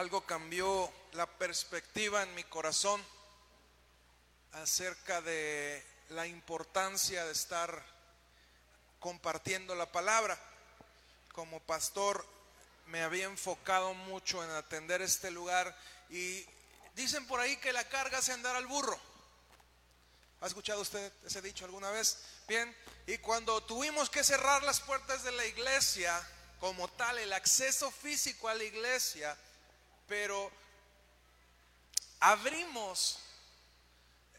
algo cambió la perspectiva en mi corazón acerca de la importancia de estar compartiendo la palabra. Como pastor me había enfocado mucho en atender este lugar y dicen por ahí que la carga se andar al burro. ¿Ha escuchado usted ese dicho alguna vez? Bien, y cuando tuvimos que cerrar las puertas de la iglesia como tal, el acceso físico a la iglesia, pero abrimos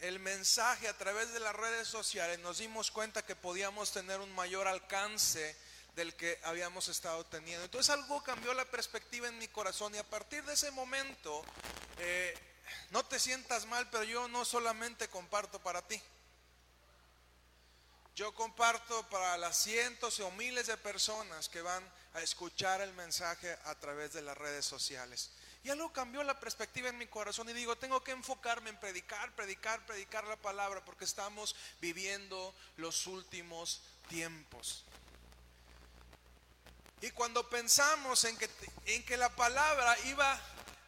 el mensaje a través de las redes sociales, nos dimos cuenta que podíamos tener un mayor alcance del que habíamos estado teniendo. Entonces algo cambió la perspectiva en mi corazón y a partir de ese momento, eh, no te sientas mal, pero yo no solamente comparto para ti. Yo comparto para las cientos o miles de personas que van a escuchar el mensaje a través de las redes sociales. Y algo cambió la perspectiva en mi corazón y digo, tengo que enfocarme en predicar, predicar, predicar la palabra porque estamos viviendo los últimos tiempos. Y cuando pensamos en que, en que la palabra iba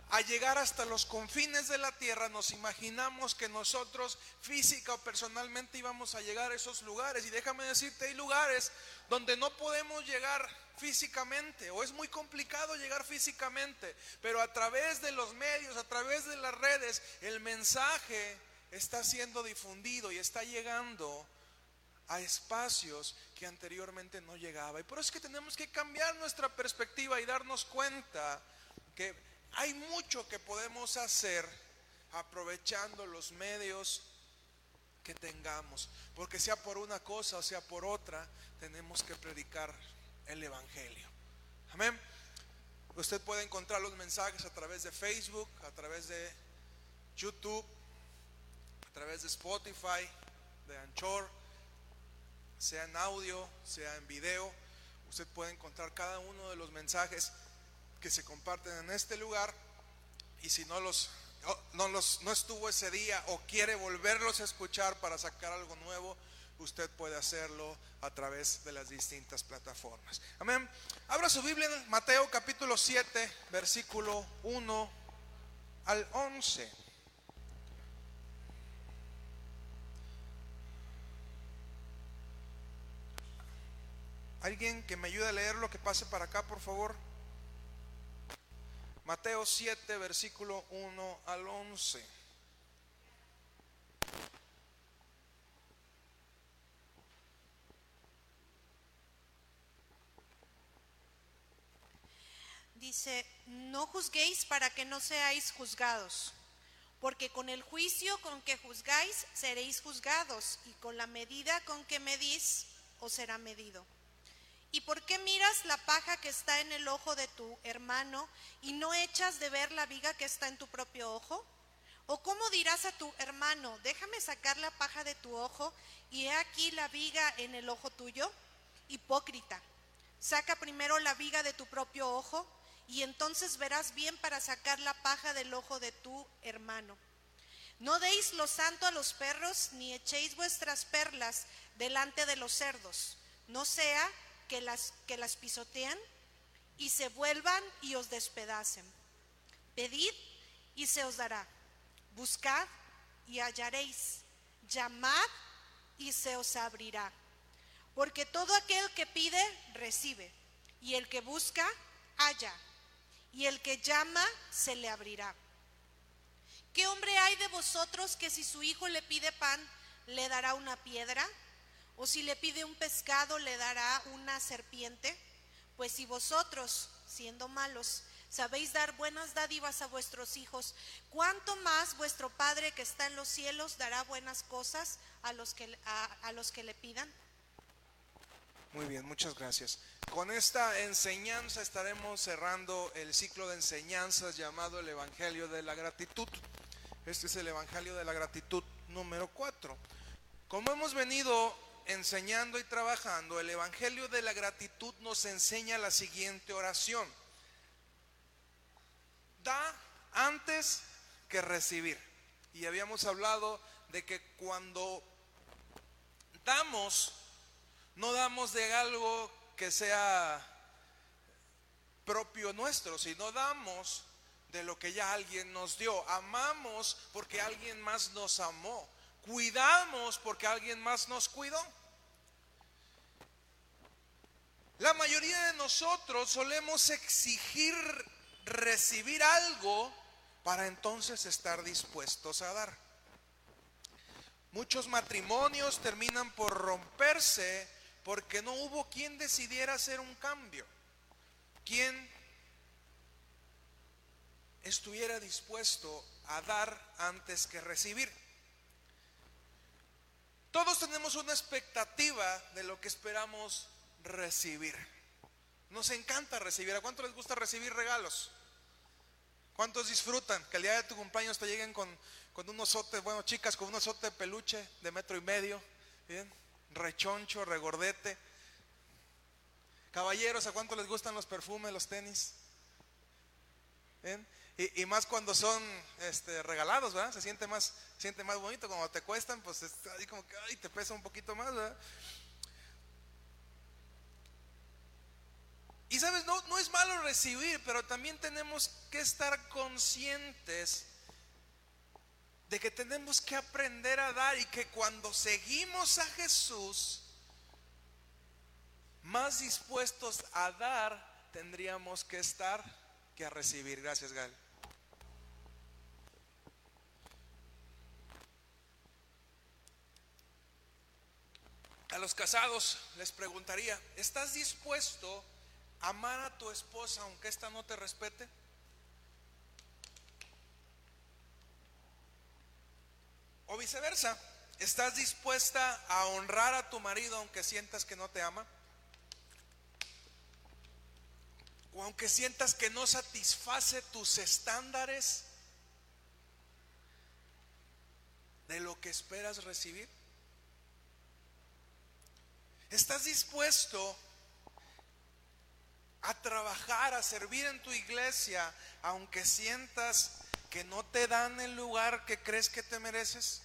a llegar hasta los confines de la tierra, nos imaginamos que nosotros física o personalmente íbamos a llegar a esos lugares. Y déjame decirte, hay lugares donde no podemos llegar físicamente o es muy complicado llegar físicamente, pero a través de los medios, a través de las redes, el mensaje está siendo difundido y está llegando a espacios que anteriormente no llegaba. Y por eso es que tenemos que cambiar nuestra perspectiva y darnos cuenta que hay mucho que podemos hacer aprovechando los medios que tengamos, porque sea por una cosa o sea por otra, tenemos que predicar el Evangelio. Amén. Usted puede encontrar los mensajes a través de Facebook, a través de YouTube, a través de Spotify, de Anchor, sea en audio, sea en video. Usted puede encontrar cada uno de los mensajes que se comparten en este lugar y si no los no, los, no estuvo ese día o quiere volverlos a escuchar para sacar algo nuevo, usted puede hacerlo a través de las distintas plataformas. Amén. Abra su Biblia en Mateo capítulo 7, versículo 1 al 11. ¿Alguien que me ayude a leer lo que pase para acá, por favor? Mateo 7, versículo 1 al 11. Dice, no juzguéis para que no seáis juzgados, porque con el juicio con que juzgáis seréis juzgados, y con la medida con que medís os será medido. ¿Y por qué miras la paja que está en el ojo de tu hermano y no echas de ver la viga que está en tu propio ojo? ¿O cómo dirás a tu hermano, déjame sacar la paja de tu ojo y he aquí la viga en el ojo tuyo? Hipócrita, saca primero la viga de tu propio ojo y entonces verás bien para sacar la paja del ojo de tu hermano. No deis lo santo a los perros, ni echéis vuestras perlas delante de los cerdos, no sea que las, que las pisotean y se vuelvan y os despedacen. Pedid y se os dará. Buscad y hallaréis. Llamad y se os abrirá. Porque todo aquel que pide, recibe. Y el que busca, halla y el que llama se le abrirá. ¿Qué hombre hay de vosotros que si su hijo le pide pan, le dará una piedra? ¿O si le pide un pescado, le dará una serpiente? Pues si vosotros, siendo malos, sabéis dar buenas dádivas a vuestros hijos, ¿cuánto más vuestro Padre que está en los cielos dará buenas cosas a los que, a los que le pidan? Muy bien, muchas gracias. Con esta enseñanza estaremos cerrando el ciclo de enseñanzas llamado el Evangelio de la Gratitud. Este es el Evangelio de la Gratitud número 4. Como hemos venido enseñando y trabajando, el Evangelio de la Gratitud nos enseña la siguiente oración. Da antes que recibir. Y habíamos hablado de que cuando damos, no damos de algo que sea propio nuestro, sino damos de lo que ya alguien nos dio. Amamos porque alguien más nos amó. Cuidamos porque alguien más nos cuidó. La mayoría de nosotros solemos exigir recibir algo para entonces estar dispuestos a dar. Muchos matrimonios terminan por romperse porque no hubo quien decidiera hacer un cambio, quien estuviera dispuesto a dar antes que recibir. Todos tenemos una expectativa de lo que esperamos recibir. Nos encanta recibir. ¿A cuánto les gusta recibir regalos? ¿Cuántos disfrutan que el día de tu cumpleaños te lleguen con, con un osote, bueno, chicas, con un osote de peluche de metro y medio? ¿Bien? Rechoncho, regordete. Caballeros, ¿a cuánto les gustan los perfumes, los tenis? ¿Bien? Y, más cuando son este, regalados, ¿verdad? Se siente más, siente más bonito. Cuando te cuestan, pues como que te pesa un poquito más. Y sabes, no, no es malo recibir, pero también tenemos que estar conscientes de que tenemos que aprender a dar y que cuando seguimos a Jesús, más dispuestos a dar, tendríamos que estar que a recibir. Gracias, Gal. A los casados les preguntaría, ¿estás dispuesto a amar a tu esposa aunque ésta no te respete? O viceversa, ¿estás dispuesta a honrar a tu marido aunque sientas que no te ama? O aunque sientas que no satisface tus estándares de lo que esperas recibir. ¿Estás dispuesto a trabajar, a servir en tu iglesia, aunque sientas que no te dan el lugar que crees que te mereces?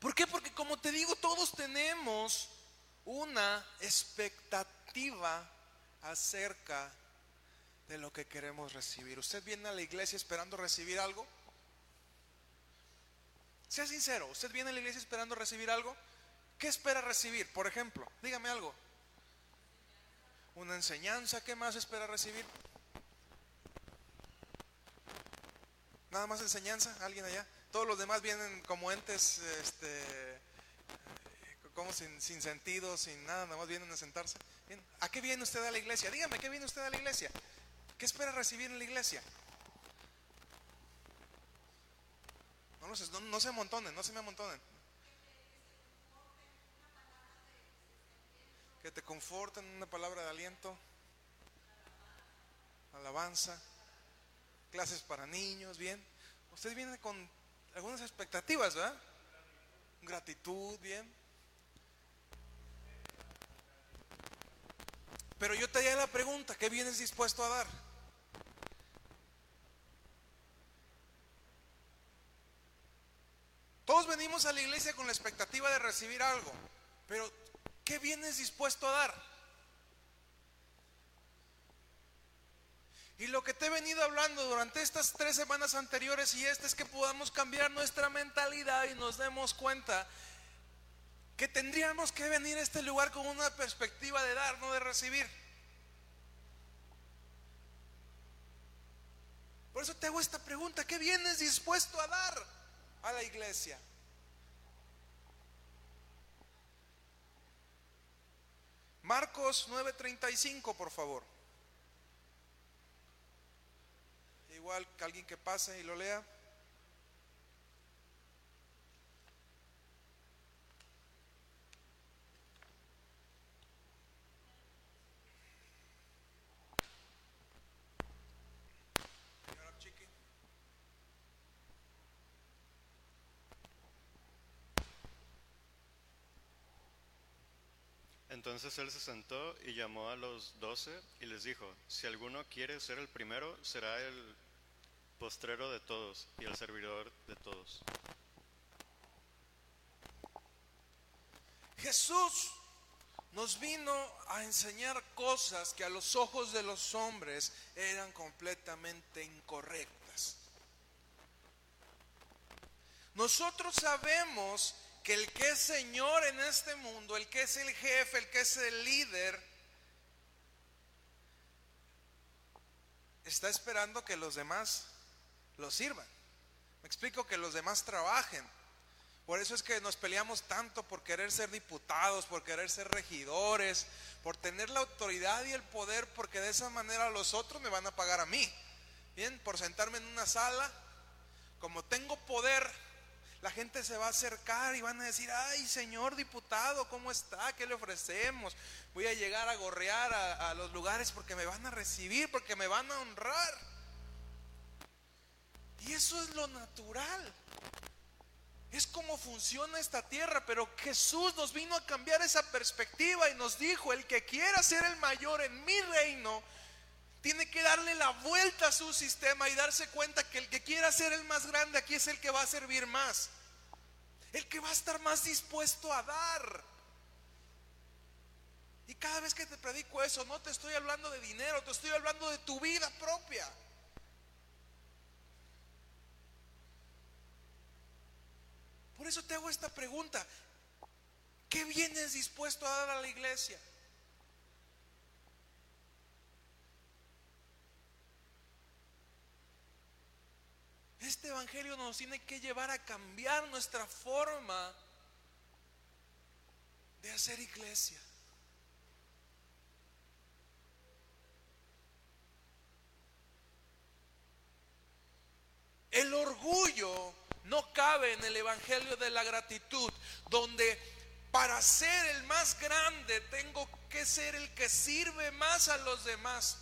¿Por qué? Porque como te digo, todos tenemos una expectativa acerca de lo que queremos recibir. ¿Usted viene a la iglesia esperando recibir algo? Sea sincero, ¿usted viene a la iglesia esperando recibir algo? ¿Qué espera recibir? Por ejemplo, dígame algo. Una enseñanza, ¿qué más espera recibir? Nada más enseñanza, alguien allá. Todos los demás vienen como entes, este, como sin, sin sentido, sin nada, nada más vienen a sentarse. ¿A qué viene usted a la iglesia? Dígame, ¿qué viene usted a la iglesia? ¿Qué espera recibir en la iglesia? No, no, se amontonen, no se me amontonen. Que te conforten una palabra de aliento, alabanza, clases para niños, bien. Usted viene con algunas expectativas, ¿verdad? Gratitud, bien. Pero yo te haría la pregunta, ¿qué vienes dispuesto a dar? Todos venimos a la iglesia con la expectativa de recibir algo, pero ¿qué vienes dispuesto a dar? Y lo que te he venido hablando durante estas tres semanas anteriores y esta es que podamos cambiar nuestra mentalidad y nos demos cuenta que tendríamos que venir a este lugar con una perspectiva de dar, no de recibir. Por eso te hago esta pregunta, ¿qué vienes dispuesto a dar? A la iglesia. Marcos 9:35, por favor. Igual que alguien que pase y lo lea. Entonces él se sentó y llamó a los doce y les dijo, si alguno quiere ser el primero, será el postrero de todos y el servidor de todos. Jesús nos vino a enseñar cosas que a los ojos de los hombres eran completamente incorrectas. Nosotros sabemos que el que es Señor en este mundo, el que es el jefe, el que es el líder, está esperando que los demás lo sirvan. Me explico que los demás trabajen. Por eso es que nos peleamos tanto por querer ser diputados, por querer ser regidores, por tener la autoridad y el poder, porque de esa manera los otros me van a pagar a mí. Bien, por sentarme en una sala, como tengo poder, la gente se va a acercar y van a decir, ay señor diputado, ¿cómo está? ¿Qué le ofrecemos? Voy a llegar a gorrear a, a los lugares porque me van a recibir, porque me van a honrar. Y eso es lo natural. Es como funciona esta tierra, pero Jesús nos vino a cambiar esa perspectiva y nos dijo, el que quiera ser el mayor en mi reino, tiene que darle la vuelta a su sistema y darse cuenta que el que quiera ser el más grande aquí es el que va a servir más. El que va a estar más dispuesto a dar. Y cada vez que te predico eso, no te estoy hablando de dinero, te estoy hablando de tu vida propia. Por eso te hago esta pregunta. ¿Qué vienes dispuesto a dar a la iglesia? Este evangelio nos tiene que llevar a cambiar nuestra forma de hacer iglesia. El orgullo no cabe en el Evangelio de la gratitud, donde para ser el más grande tengo que ser el que sirve más a los demás.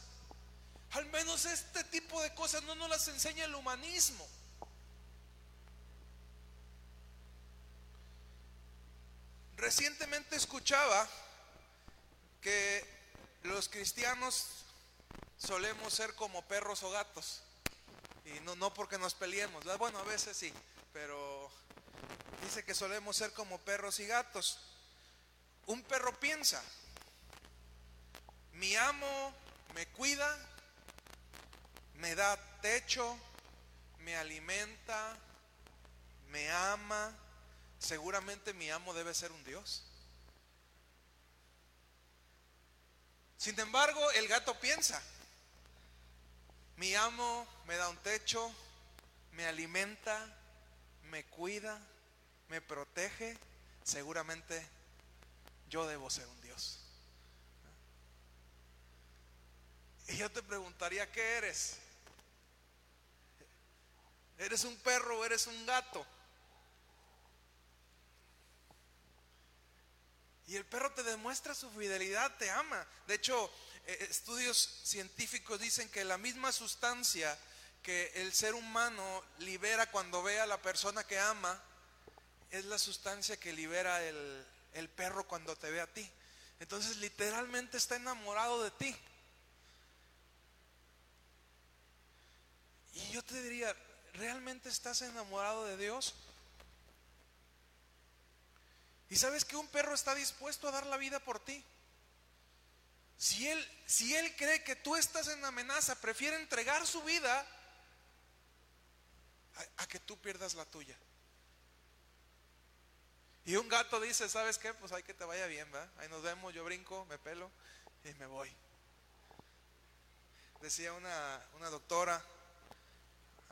Al menos este tipo de cosas no nos las enseña el humanismo. Recientemente escuchaba que los cristianos solemos ser como perros o gatos. Y no, no porque nos peleemos. Bueno, a veces sí pero dice que solemos ser como perros y gatos. Un perro piensa, mi amo me cuida, me da techo, me alimenta, me ama, seguramente mi amo debe ser un Dios. Sin embargo, el gato piensa, mi amo me da un techo, me alimenta, me cuida, me protege, seguramente yo debo ser un Dios. Y yo te preguntaría, ¿qué eres? ¿Eres un perro o eres un gato? Y el perro te demuestra su fidelidad, te ama. De hecho, eh, estudios científicos dicen que la misma sustancia que el ser humano libera cuando ve a la persona que ama es la sustancia que libera el, el perro cuando te ve a ti. Entonces literalmente está enamorado de ti. Y yo te diría, ¿realmente estás enamorado de Dios? Y sabes que un perro está dispuesto a dar la vida por ti. Si él, si él cree que tú estás en amenaza, prefiere entregar su vida a, que tú pierdas la tuya. Y un gato dice, ¿sabes qué? Pues hay que te vaya bien, ¿va? Ahí nos vemos, yo brinco, me pelo y me voy. Decía una, una doctora,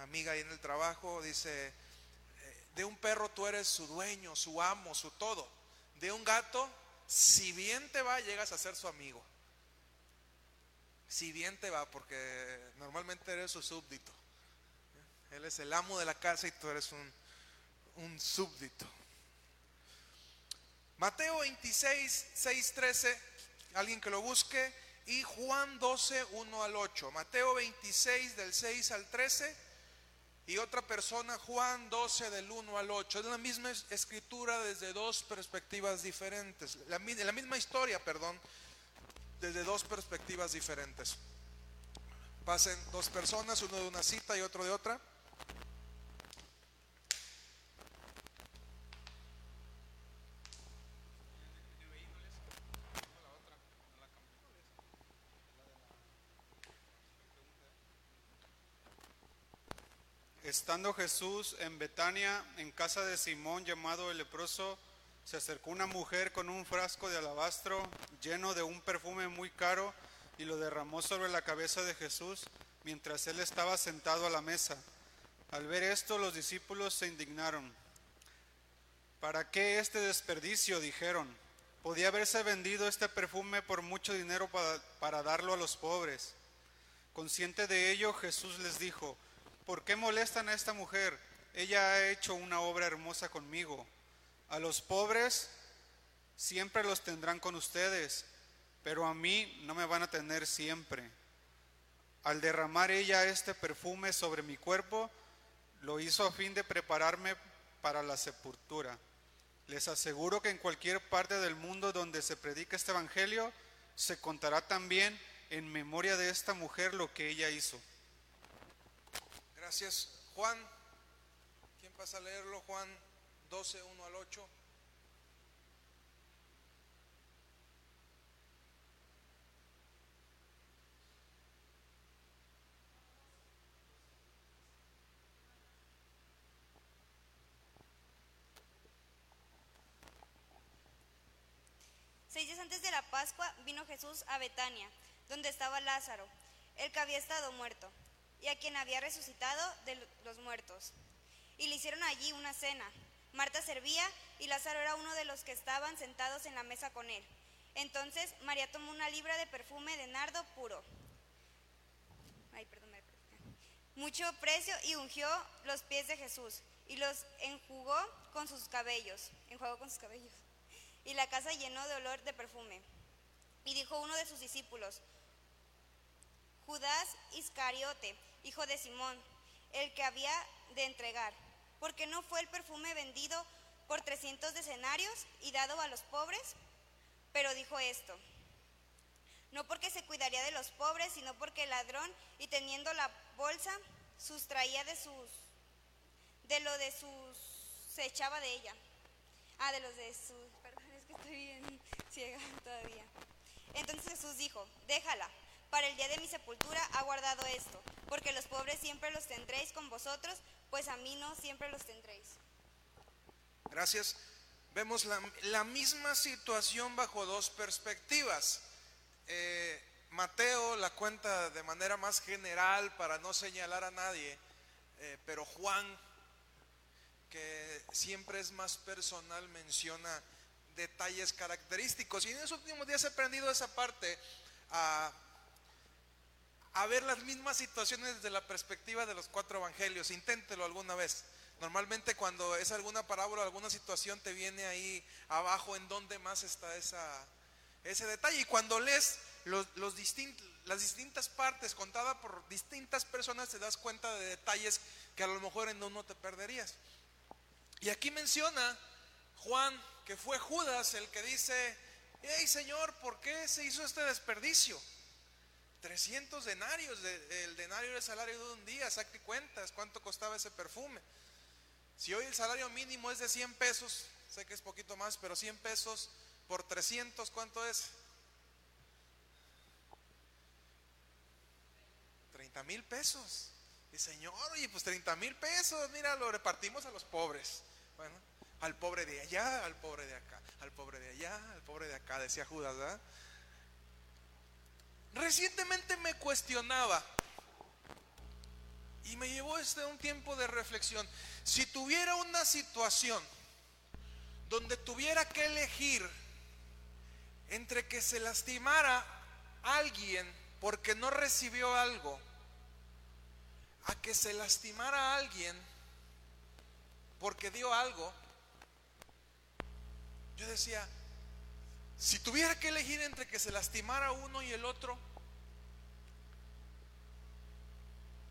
amiga ahí en el trabajo, dice, eh, de un perro tú eres su dueño, su amo, su todo. De un gato, si bien te va, llegas a ser su amigo. Si bien te va, porque normalmente eres su súbdito. Él es el amo de la casa y tú eres un, un súbdito. Mateo 26, 6, 13, alguien que lo busque, y Juan 12, 1 al 8. Mateo 26 del 6 al 13 y otra persona Juan 12 del 1 al 8. Es la misma escritura desde dos perspectivas diferentes. La, la misma historia, perdón, desde dos perspectivas diferentes. Pasen dos personas, uno de una cita y otro de otra. Estando Jesús en Betania, en casa de Simón llamado el leproso, se acercó una mujer con un frasco de alabastro lleno de un perfume muy caro y lo derramó sobre la cabeza de Jesús mientras él estaba sentado a la mesa. Al ver esto, los discípulos se indignaron. ¿Para qué este desperdicio? dijeron. Podía haberse vendido este perfume por mucho dinero para, para darlo a los pobres. Consciente de ello, Jesús les dijo, ¿por qué molestan a esta mujer? Ella ha hecho una obra hermosa conmigo. A los pobres siempre los tendrán con ustedes, pero a mí no me van a tener siempre. Al derramar ella este perfume sobre mi cuerpo, lo hizo a fin de prepararme para la sepultura. Les aseguro que en cualquier parte del mundo donde se predique este evangelio, se contará también en memoria de esta mujer lo que ella hizo. Gracias. Juan, ¿quién pasa a leerlo? Juan 12, 1 al 8. Seis días antes de la Pascua vino Jesús a Betania, donde estaba Lázaro, el que había estado muerto, y a quien había resucitado de los muertos. Y le hicieron allí una cena. Marta servía y Lázaro era uno de los que estaban sentados en la mesa con él. Entonces María tomó una libra de perfume de nardo puro. Mucho precio y ungió los pies de Jesús y los enjugó con sus cabellos. Enjuagó con sus cabellos y la casa llenó de olor de perfume. Y dijo uno de sus discípulos, Judas Iscariote, hijo de Simón, el que había de entregar, porque no fue el perfume vendido por trescientos decenarios y dado a los pobres, pero dijo esto, no porque se cuidaría de los pobres, sino porque el ladrón, y teniendo la bolsa, sustraía de sus, de lo de sus, se echaba de ella. Ah, de los de sus, perdón, es que estoy bien ciega todavía. Entonces Jesús dijo, déjala, para el día de mi sepultura ha guardado esto, porque los pobres siempre los tendréis con vosotros, pues a mí no siempre los tendréis. Gracias. Vemos la, la misma situación bajo dos perspectivas. Eh, Mateo la cuenta de manera más general para no señalar a nadie, eh, pero Juan, que siempre es más personal, menciona detalles característicos. Y en esos últimos días he aprendido esa parte a, a ver las mismas situaciones desde la perspectiva de los cuatro evangelios. Inténtelo alguna vez. Normalmente cuando es alguna parábola, alguna situación, te viene ahí abajo en donde más está esa, ese detalle. Y cuando lees las distintas partes contadas por distintas personas, te das cuenta de detalles que a lo mejor en uno te perderías. Y aquí menciona Juan que fue Judas el que dice, hey Señor, ¿por qué se hizo este desperdicio? 300 denarios, de- el denario era el salario de un día, saque cuentas, ¿cuánto costaba ese perfume? Si hoy el salario mínimo es de 100 pesos, sé que es poquito más, pero 100 pesos por 300, ¿cuánto es? 30 mil pesos. Y Señor, oye, pues 30 mil pesos, mira, lo repartimos a los pobres. Bueno, al pobre de allá, al pobre de acá, al pobre de allá, al pobre de acá, decía Judas, ¿verdad? Recientemente me cuestionaba y me llevó este un tiempo de reflexión. Si tuviera una situación donde tuviera que elegir entre que se lastimara alguien porque no recibió algo, a que se lastimara a alguien porque dio algo, yo decía, si tuviera que elegir entre que se lastimara uno y el otro,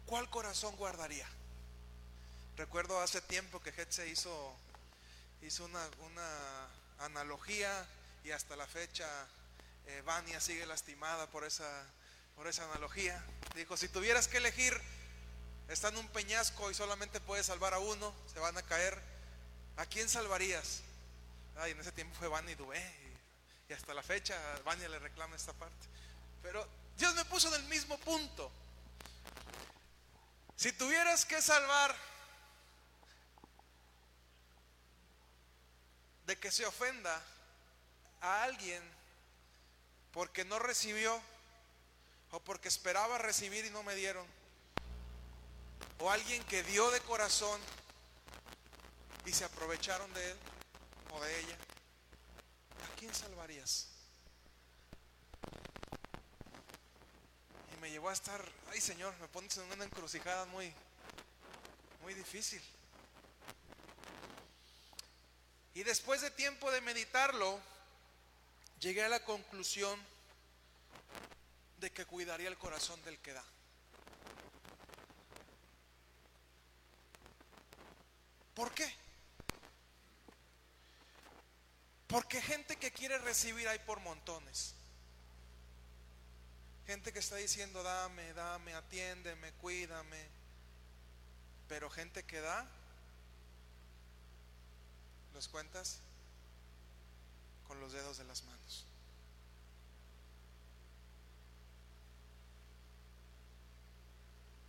¿cuál corazón guardaría? Recuerdo hace tiempo que Hetze hizo, hizo una, una analogía y hasta la fecha eh, Vania sigue lastimada por esa, por esa analogía. Dijo, si tuvieras que elegir, está en un peñasco y solamente puedes salvar a uno, se van a caer, ¿a quién salvarías? Ay, en ese tiempo fue Vania y Dubé. Y hasta la fecha Vania le reclama esta parte. Pero Dios me puso en el mismo punto. Si tuvieras que salvar de que se ofenda a alguien porque no recibió o porque esperaba recibir y no me dieron, o alguien que dio de corazón y se aprovecharon de él o de ella, ¿A quién salvarías? Y me llevó a estar, ay Señor, me pones en una encrucijada muy, muy difícil. Y después de tiempo de meditarlo, llegué a la conclusión de que cuidaría el corazón del que da. ¿Por qué? Porque gente que quiere recibir hay por montones. Gente que está diciendo, dame, dame, atiéndeme, cuídame. Pero gente que da, ¿los cuentas? Con los dedos de las manos.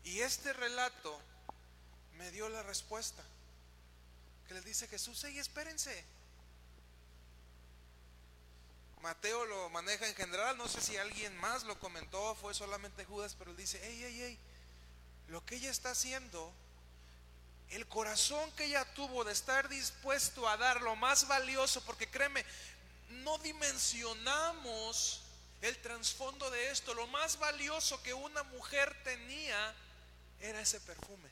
Y este relato me dio la respuesta. Que les dice Jesús, hey, espérense. Mateo lo maneja en general, no sé si alguien más lo comentó, fue solamente Judas, pero él dice, hey, hey, hey, lo que ella está haciendo, el corazón que ella tuvo de estar dispuesto a dar lo más valioso, porque créeme, no dimensionamos el trasfondo de esto, lo más valioso que una mujer tenía era ese perfume.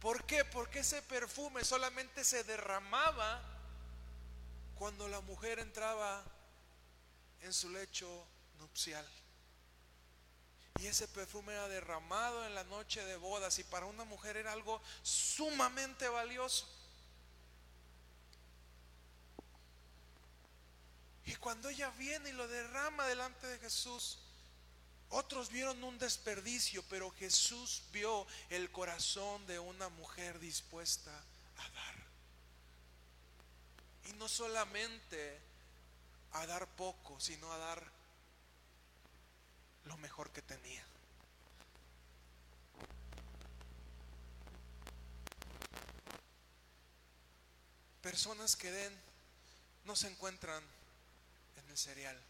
¿Por qué? Porque ese perfume solamente se derramaba cuando la mujer entraba en su lecho nupcial. Y ese perfume era derramado en la noche de bodas y para una mujer era algo sumamente valioso. Y cuando ella viene y lo derrama delante de Jesús, otros vieron un desperdicio, pero Jesús vio el corazón de una mujer dispuesta a dar. Y no solamente a dar poco, sino a dar lo mejor que tenía. Personas que den no se encuentran en el cereal.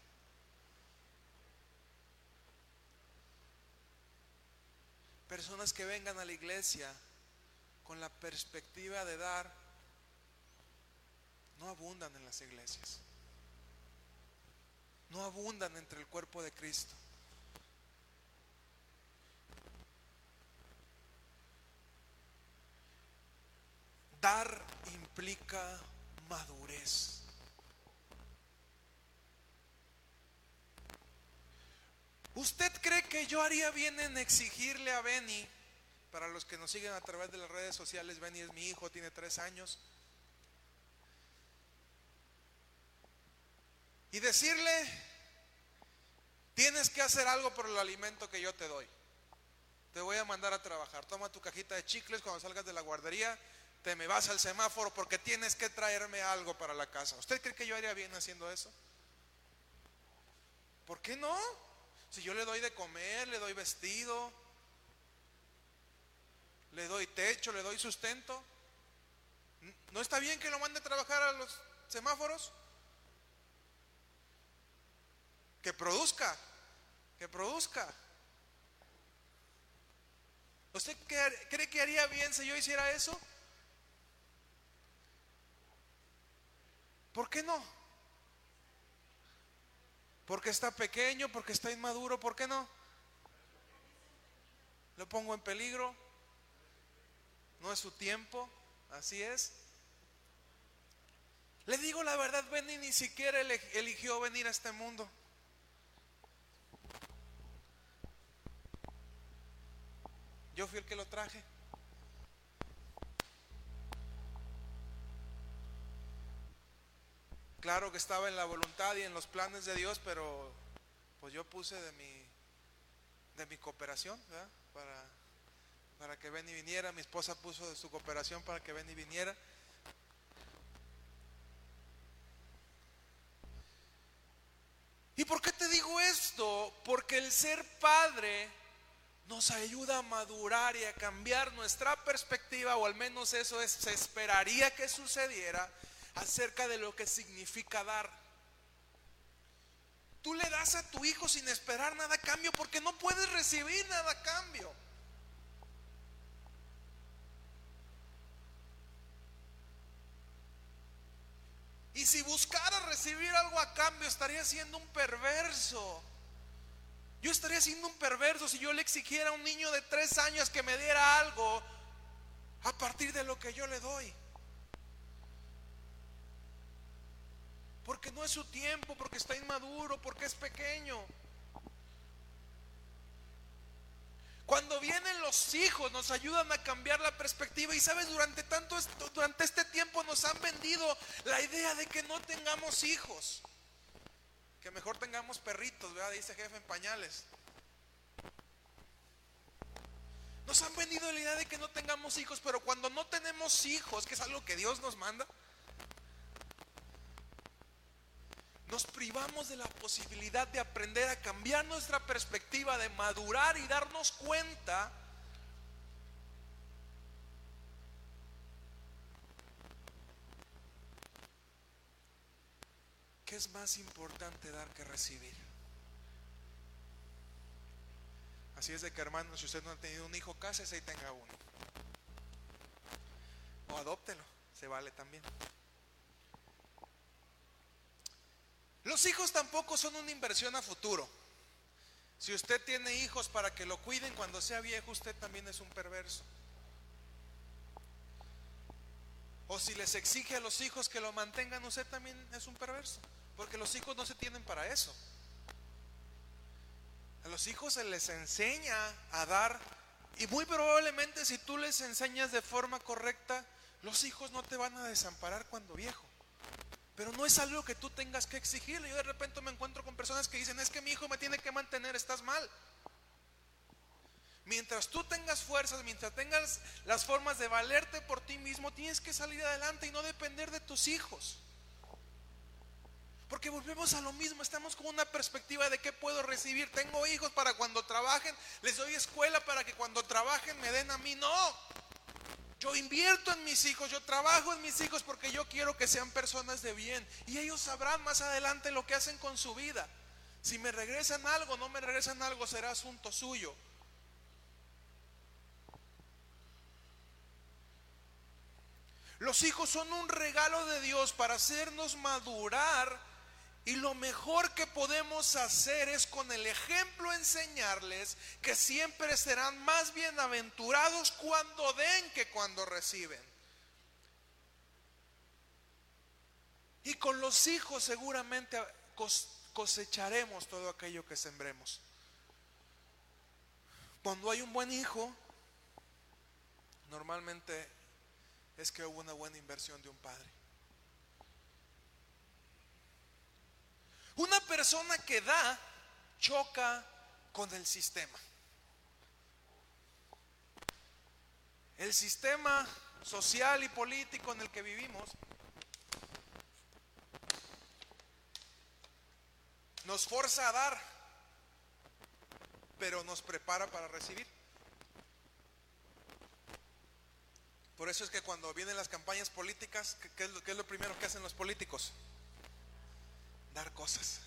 Personas que vengan a la iglesia con la perspectiva de dar no abundan en las iglesias no abundan entre el cuerpo de Cristo. Dar implica madurez. ¿Usted cree que yo haría bien en exigirle a Benny, para los que nos siguen a través de las redes sociales, Benny es mi hijo, tiene tres años, y decirle, tienes que hacer algo por el alimento que yo te doy. Te voy a mandar a trabajar. Toma tu cajita de chicles cuando salgas de la guardería, te me vas al semáforo porque tienes que traerme algo para la casa. ¿Usted cree que yo haría bien haciendo eso? ¿Por qué no? Si yo le doy de comer, le doy vestido, le doy techo, le doy sustento. ¿No está bien que lo mande a trabajar a los semáforos? Que produzca, que produzca. ¿Usted cree que haría bien si yo hiciera eso? ¿Por qué no? Porque está pequeño, porque está inmaduro, ¿por qué no? Lo pongo en peligro. No es su tiempo, así es. Le digo la verdad, Benny ni siquiera eligió venir a este mundo. Yo fui el que lo traje. Claro que estaba en la voluntad y en los planes de Dios, pero pues yo puse de mi de mi cooperación, Para para que Benny viniera, mi esposa puso de su cooperación para que Benny viniera. ¿Y por qué te digo esto? Porque el ser padre nos ayuda a madurar y a cambiar nuestra perspectiva, o al menos eso es, se esperaría que sucediera, acerca de lo que significa dar. Tú le das a tu hijo sin esperar nada a cambio porque no puedes recibir nada a cambio. Y si buscara recibir algo a cambio, estaría siendo un perverso. Yo estaría siendo un perverso si yo le exigiera a un niño de tres años que me diera algo a partir de lo que yo le doy. Porque no es su tiempo, porque está inmaduro, porque es pequeño. Cuando vienen los hijos nos ayudan a cambiar la perspectiva y sabes, durante tanto durante este tiempo nos han vendido la idea de que no tengamos hijos. Que mejor tengamos perritos, ¿verdad? Dice jefe en pañales. Nos han vendido la idea de que no tengamos hijos, pero cuando no tenemos hijos, que es algo que Dios nos manda, nos privamos de la posibilidad de aprender a cambiar nuestra perspectiva, de madurar y darnos cuenta que es más importante dar que recibir. Así es de que hermanos, si usted no ha tenido un hijo, cásese y tenga uno. O adóptelo, se vale también. Los hijos tampoco son una inversión a futuro. Si usted tiene hijos para que lo cuiden cuando sea viejo, usted también es un perverso. O si les exige a los hijos que lo mantengan, usted también es un perverso. Porque los hijos no se tienen para eso. A los hijos se les enseña a dar y muy probablemente si tú les enseñas de forma correcta, los hijos no te van a desamparar cuando viejo. Pero no es algo que tú tengas que exigirle. Yo de repente me encuentro con personas que dicen, es que mi hijo me tiene que mantener, estás mal. Mientras tú tengas fuerzas, mientras tengas las formas de valerte por ti mismo, tienes que salir adelante y no depender de tus hijos. Porque volvemos a lo mismo, estamos con una perspectiva de qué puedo recibir. Tengo hijos para cuando trabajen, les doy escuela para que cuando trabajen me den a mí. No, yo invierto en mis hijos, yo trabajo en mis hijos porque yo quiero que sean personas de bien. Y ellos sabrán más adelante lo que hacen con su vida. Si me regresan algo, no me regresan algo, será asunto suyo. Los hijos son un regalo de Dios para hacernos madurar y lo mejor que podemos hacer es con el ejemplo enseñarles que siempre serán más bienaventurados cuando den que cuando reciben. Y con los hijos seguramente cosecharemos todo aquello que sembremos. Cuando hay un buen hijo, normalmente es que hubo una buena inversión de un padre. Una persona que da choca con el sistema. El sistema social y político en el que vivimos nos forza a dar, pero nos prepara para recibir. Por eso es que cuando vienen las campañas políticas, ¿qué es lo, qué es lo primero que hacen los políticos? dar cosas.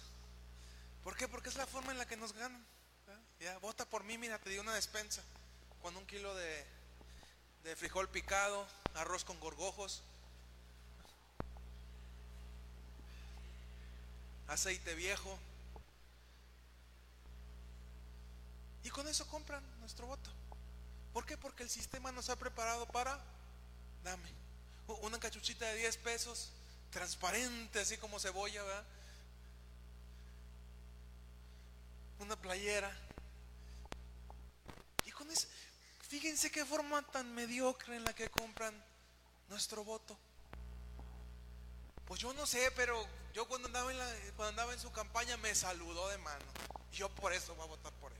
¿Por qué? Porque es la forma en la que nos ganan. Vota por mí, mira, te di una despensa con un kilo de frijol picado, arroz con gorgojos, aceite viejo. Y con eso compran nuestro voto. ¿Por qué? Porque el sistema nos ha preparado para, dame, una cachuchita de 10 pesos, transparente, así como cebolla, ¿verdad? una playera. Y con eso, fíjense qué forma tan mediocre en la que compran nuestro voto. Pues yo no sé, pero yo cuando andaba en, su campaña me saludó de mano. Yo por eso voy a votar por él.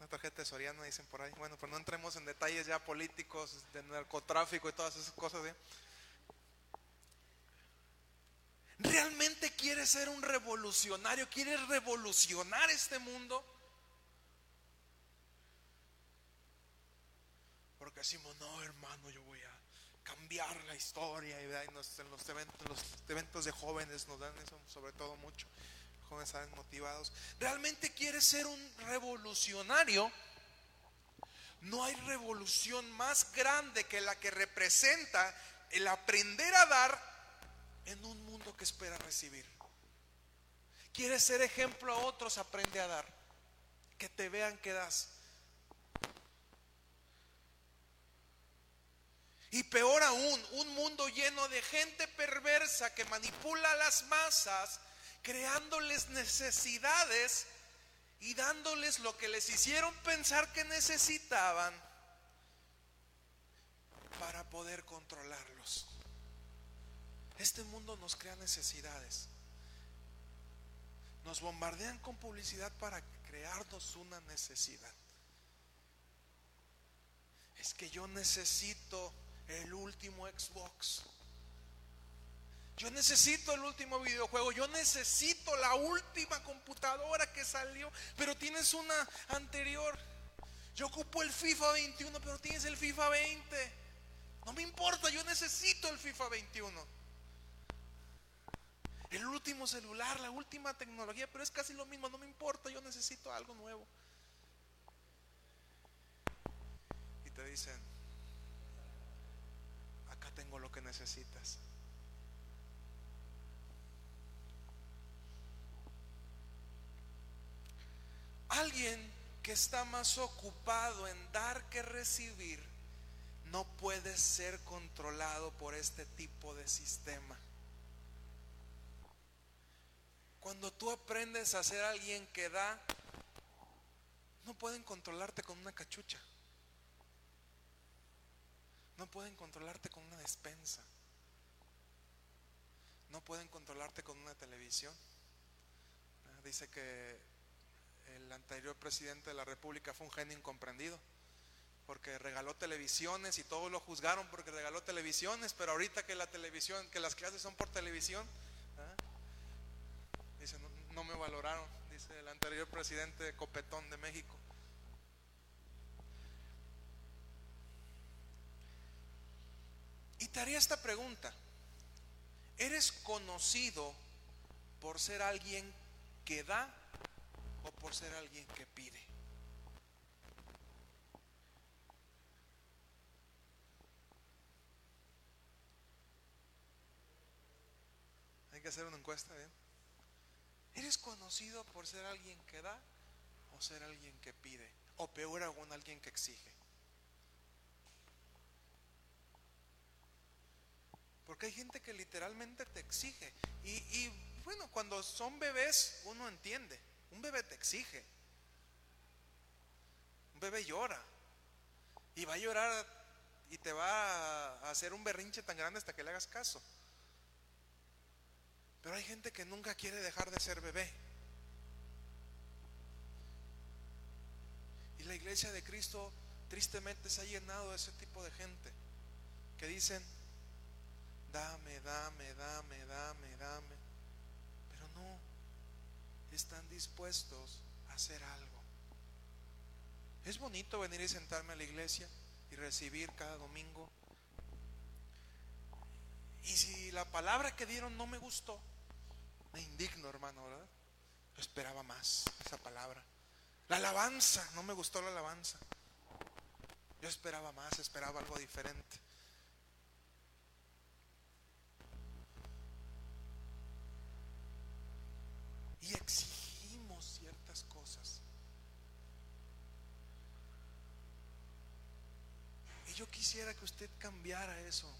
La tarjeta de Soriano dicen por ahí. Bueno, pues no entremos en detalles ya políticos, de narcotráfico y todas esas cosas. ¿eh? ¿Realmente quieres ser un revolucionario? ¿Quieres revolucionar este mundo? Porque decimos, cambiar la historia y, nos- en los eventos, en los eventos de jóvenes nos dan eso sobre todo mucho. Jóvenes motivados. ¿Realmente quieres ser un revolucionario? No hay revolución más grande que la que representa el aprender a dar en un mundo que espera recibir. ¿Quieres ser ejemplo a otros? Aprende a dar. Que te vean que das. Y peor aún, un mundo lleno de gente perversa que manipula las masas, creándoles necesidades y dándoles lo que les hicieron pensar que necesitaban para poder controlarlos. Este mundo nos crea necesidades. Nos bombardean con publicidad para crearnos una necesidad. Es que yo necesito el último Xbox. Yo necesito el último videojuego. Yo necesito la última computadora que salió. Pero tienes una anterior. Yo ocupo el FIFA 21, pero tienes el FIFA 20. No me importa, yo necesito el FIFA 21. El último celular, la última tecnología, pero es casi lo mismo, no me importa, yo necesito algo nuevo. Y te dicen, acá tengo lo que necesitas. Alguien que está más ocupado en dar que recibir no puede ser controlado por este tipo de sistema. Cuando tú aprendes a ser alguien que da, no pueden controlarte con una cachucha. No pueden controlarte con una despensa. No pueden controlarte con una televisión. Ah, Dice que el anterior presidente de la República fue un genio incomprendido. Porque regaló televisiones y todos lo juzgaron porque regaló televisiones, pero ahorita que la televisión, que las clases son por televisión, ¿ah? Dice, no, no me valoraron, dice el anterior presidente Copetón de México. Y te haría esta pregunta. ¿Eres conocido por ser alguien que da o por ser alguien que pide? Hay que hacer una encuesta, ¿bien? ¿Eres conocido por ser alguien que da o ser alguien que pide? O peor aún, alguien que exige. Porque hay gente que literalmente te exige. Y, y, bueno, cuando son bebés, uno entiende. Un bebé te exige. Un bebé llora. Y va a llorar y te va a hacer un berrinche tan grande hasta que le hagas caso. Pero hay gente que nunca quiere dejar de ser bebé. Y la iglesia de Cristo tristemente se ha llenado de ese tipo de gente que dicen, dame, dame, dame, dame, dame. Pero no, están dispuestos a hacer algo. Es bonito venir y sentarme a la iglesia y recibir cada domingo. Y si la palabra que dieron no me gustó, me indigno, hermano, ¿verdad? Yo esperaba más esa palabra. La alabanza, no me gustó la alabanza. Yo esperaba más, esperaba algo diferente. Y exigimos ciertas cosas. Y yo quisiera que usted cambiara eso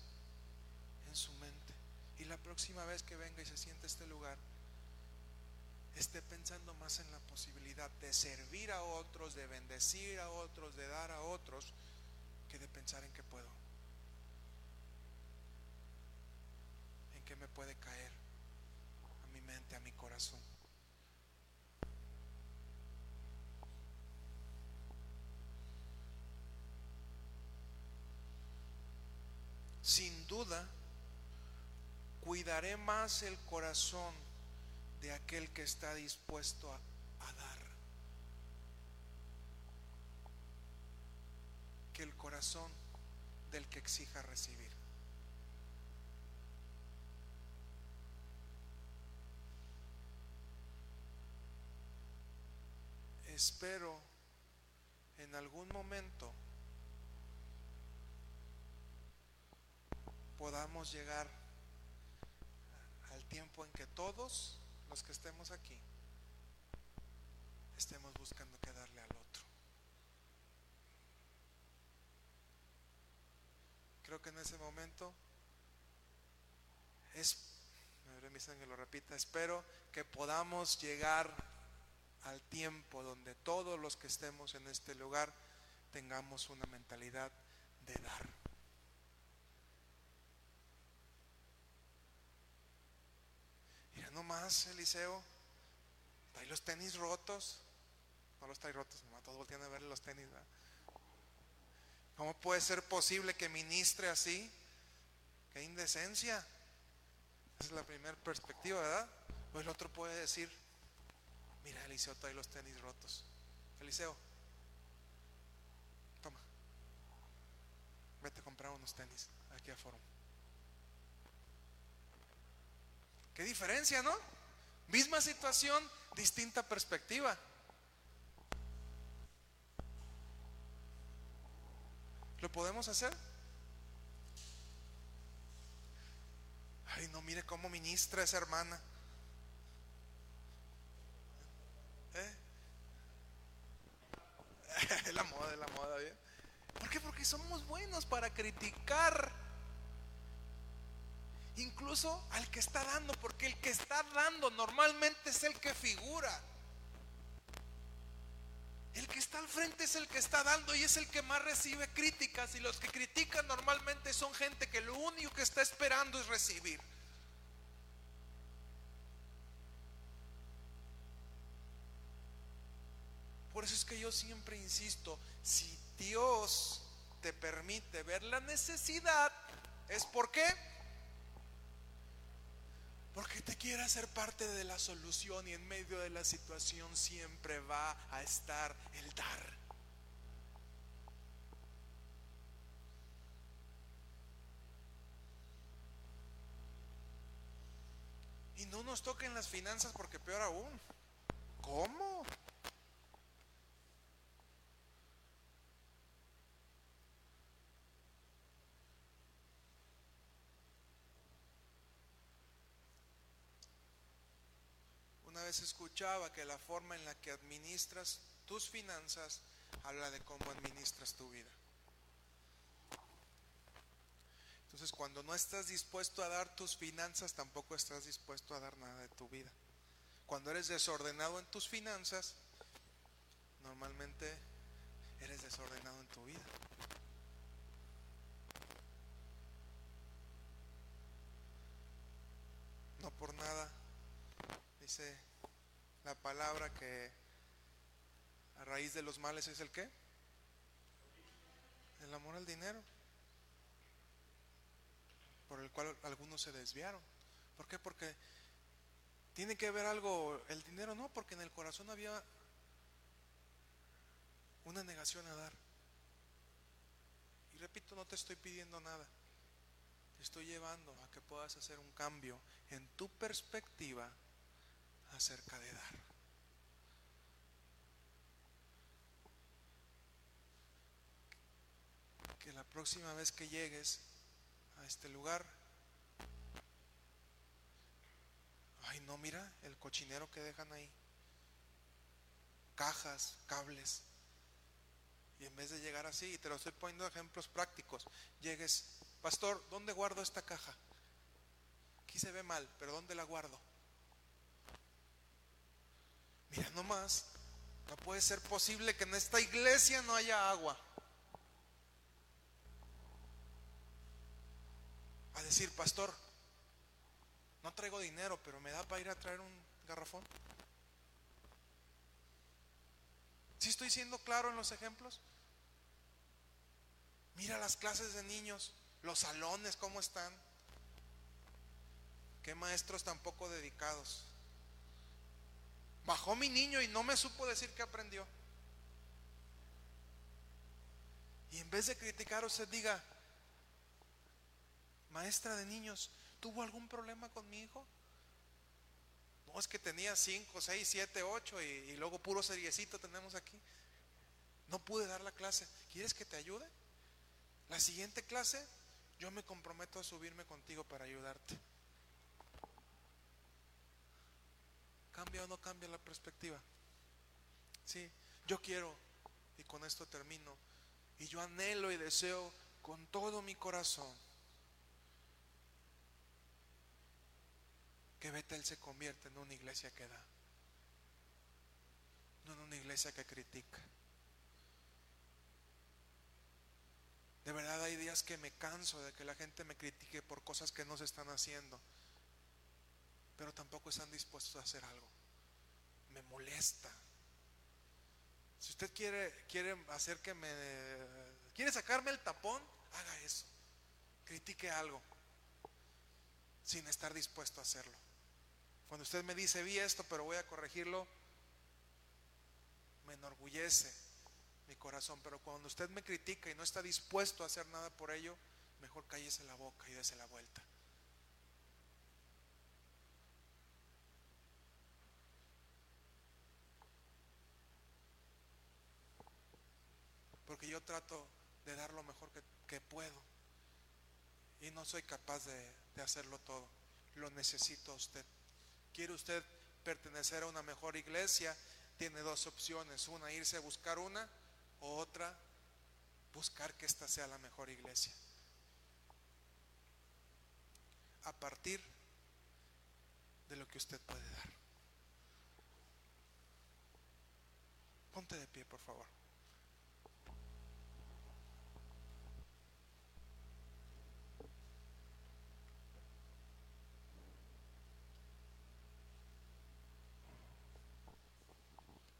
en su mente. Y la próxima vez que venga y se siente este lugar, esté pensando más en la posibilidad de servir a otros, de bendecir a otros, de dar a otros, que de pensar en qué puedo. En qué me puede caer a mi mente, a mi corazón. Sin duda, cuidaré más el corazón de aquel que está dispuesto a, dar que el corazón del que exija recibir. Espero en algún momento podamos llegar al tiempo en que todos los que estemos aquí estemos buscando que darle al otro. Creo que en ese momento es, me lo repita, espero que podamos llegar al tiempo donde todos los que estemos en este lugar tengamos una mentalidad de dar. Nomás, Eliseo, trae los tenis rotos. No los trae rotos, nomás todos voltean a ver los tenis. ¿verdad? ¿Cómo puede ser posible que ministre así? Qué indecencia. Esa es la primera perspectiva, ¿verdad? O el otro puede decir, mira, Eliseo trae los tenis rotos. Eliseo, toma, vete a comprar unos tenis aquí a Forum. Qué diferencia, ¿no? Misma situación, distinta perspectiva. ¿Lo podemos hacer? Ay, no, mire cómo ministra esa hermana. ¿Eh? la moda, la moda, ¿bien? ¿Por qué? Porque somos buenos para criticar. Incluso al que está dando, porque el que está dando normalmente es el que figura. El que está al frente es el que está dando y es el que más recibe críticas. Y los que critican normalmente son gente que lo único que está esperando es recibir. Por eso es que yo siempre insisto, si Dios te permite ver la necesidad, ¿es por qué? Porque te quiere hacer parte de la solución y en medio de la situación siempre va a estar el dar. Y no nos toquen las finanzas porque peor aún. ¿Cómo? Escuchaba que la forma en la que administras tus finanzas habla de cómo administras tu vida. Entonces, cuando no estás dispuesto a dar tus finanzas, tampoco estás dispuesto a dar nada de tu vida. Cuando eres desordenado en tus finanzas, normalmente eres desordenado en tu vida. No por nada dice la palabra que a raíz de los males es el qué? El amor al dinero. Por el cual algunos se desviaron. ¿Por qué? Porque tiene que ver algo, el dinero no, porque en el corazón había una negación a dar. Y repito, no te estoy pidiendo nada. Te estoy llevando a que puedas hacer un cambio en tu perspectiva acerca de dar. Que la próxima vez que llegues a este lugar, ay no, mira el cochinero que dejan ahí, cajas, cables. Y en vez de llegar así, y te lo estoy poniendo ejemplos prácticos, llegues, pastor, ¿dónde guardo esta caja? Aquí se ve mal, pero ¿dónde la guardo? Mira nomás, no puede ser posible que en esta iglesia no haya agua. Decir, pastor, no traigo dinero, pero me da para ir a traer un garrafón. ¿Sí estoy siendo claro en los ejemplos? Mira las clases de niños, los salones, cómo están. Qué maestros tan poco dedicados. Bajó mi niño y no me supo decir que aprendió. Y en vez de criticar, usted diga, maestra de niños, ¿tuvo algún problema con mi hijo? No, es que tenía 5, 6, 7, 8 y, luego puro seriecito tenemos aquí. No pude dar la clase. ¿Quieres que te ayude? La siguiente clase yo me comprometo a subirme contigo para ayudarte. ¿Cambia o no cambia la perspectiva? Sí, yo quiero, y con esto termino, y yo anhelo y deseo con todo mi corazón que Betel se convierta en una iglesia que da, no en una iglesia que critica. De verdad hay días que me canso de que la gente me critique por cosas que no se están haciendo, pero tampoco están dispuestos a hacer algo. Me molesta. Si usted quiere, quiere hacer que me... quiere sacarme el tapón, haga eso. Critique algo sin estar dispuesto a hacerlo. Cuando usted me dice, vi esto, pero voy a corregirlo, me enorgullece mi corazón. Pero cuando usted me critica y no está dispuesto a hacer nada por ello, mejor cállese la boca y dése la vuelta. Porque yo trato de dar lo mejor que, puedo. Y no soy capaz de hacerlo todo. Lo necesito a usted. ¿Quiere usted pertenecer a una mejor iglesia? Tiene dos opciones. Una, irse a buscar una o otra, buscar que esta sea la mejor iglesia. A partir de lo que usted puede dar. Ponte de pie, por favor.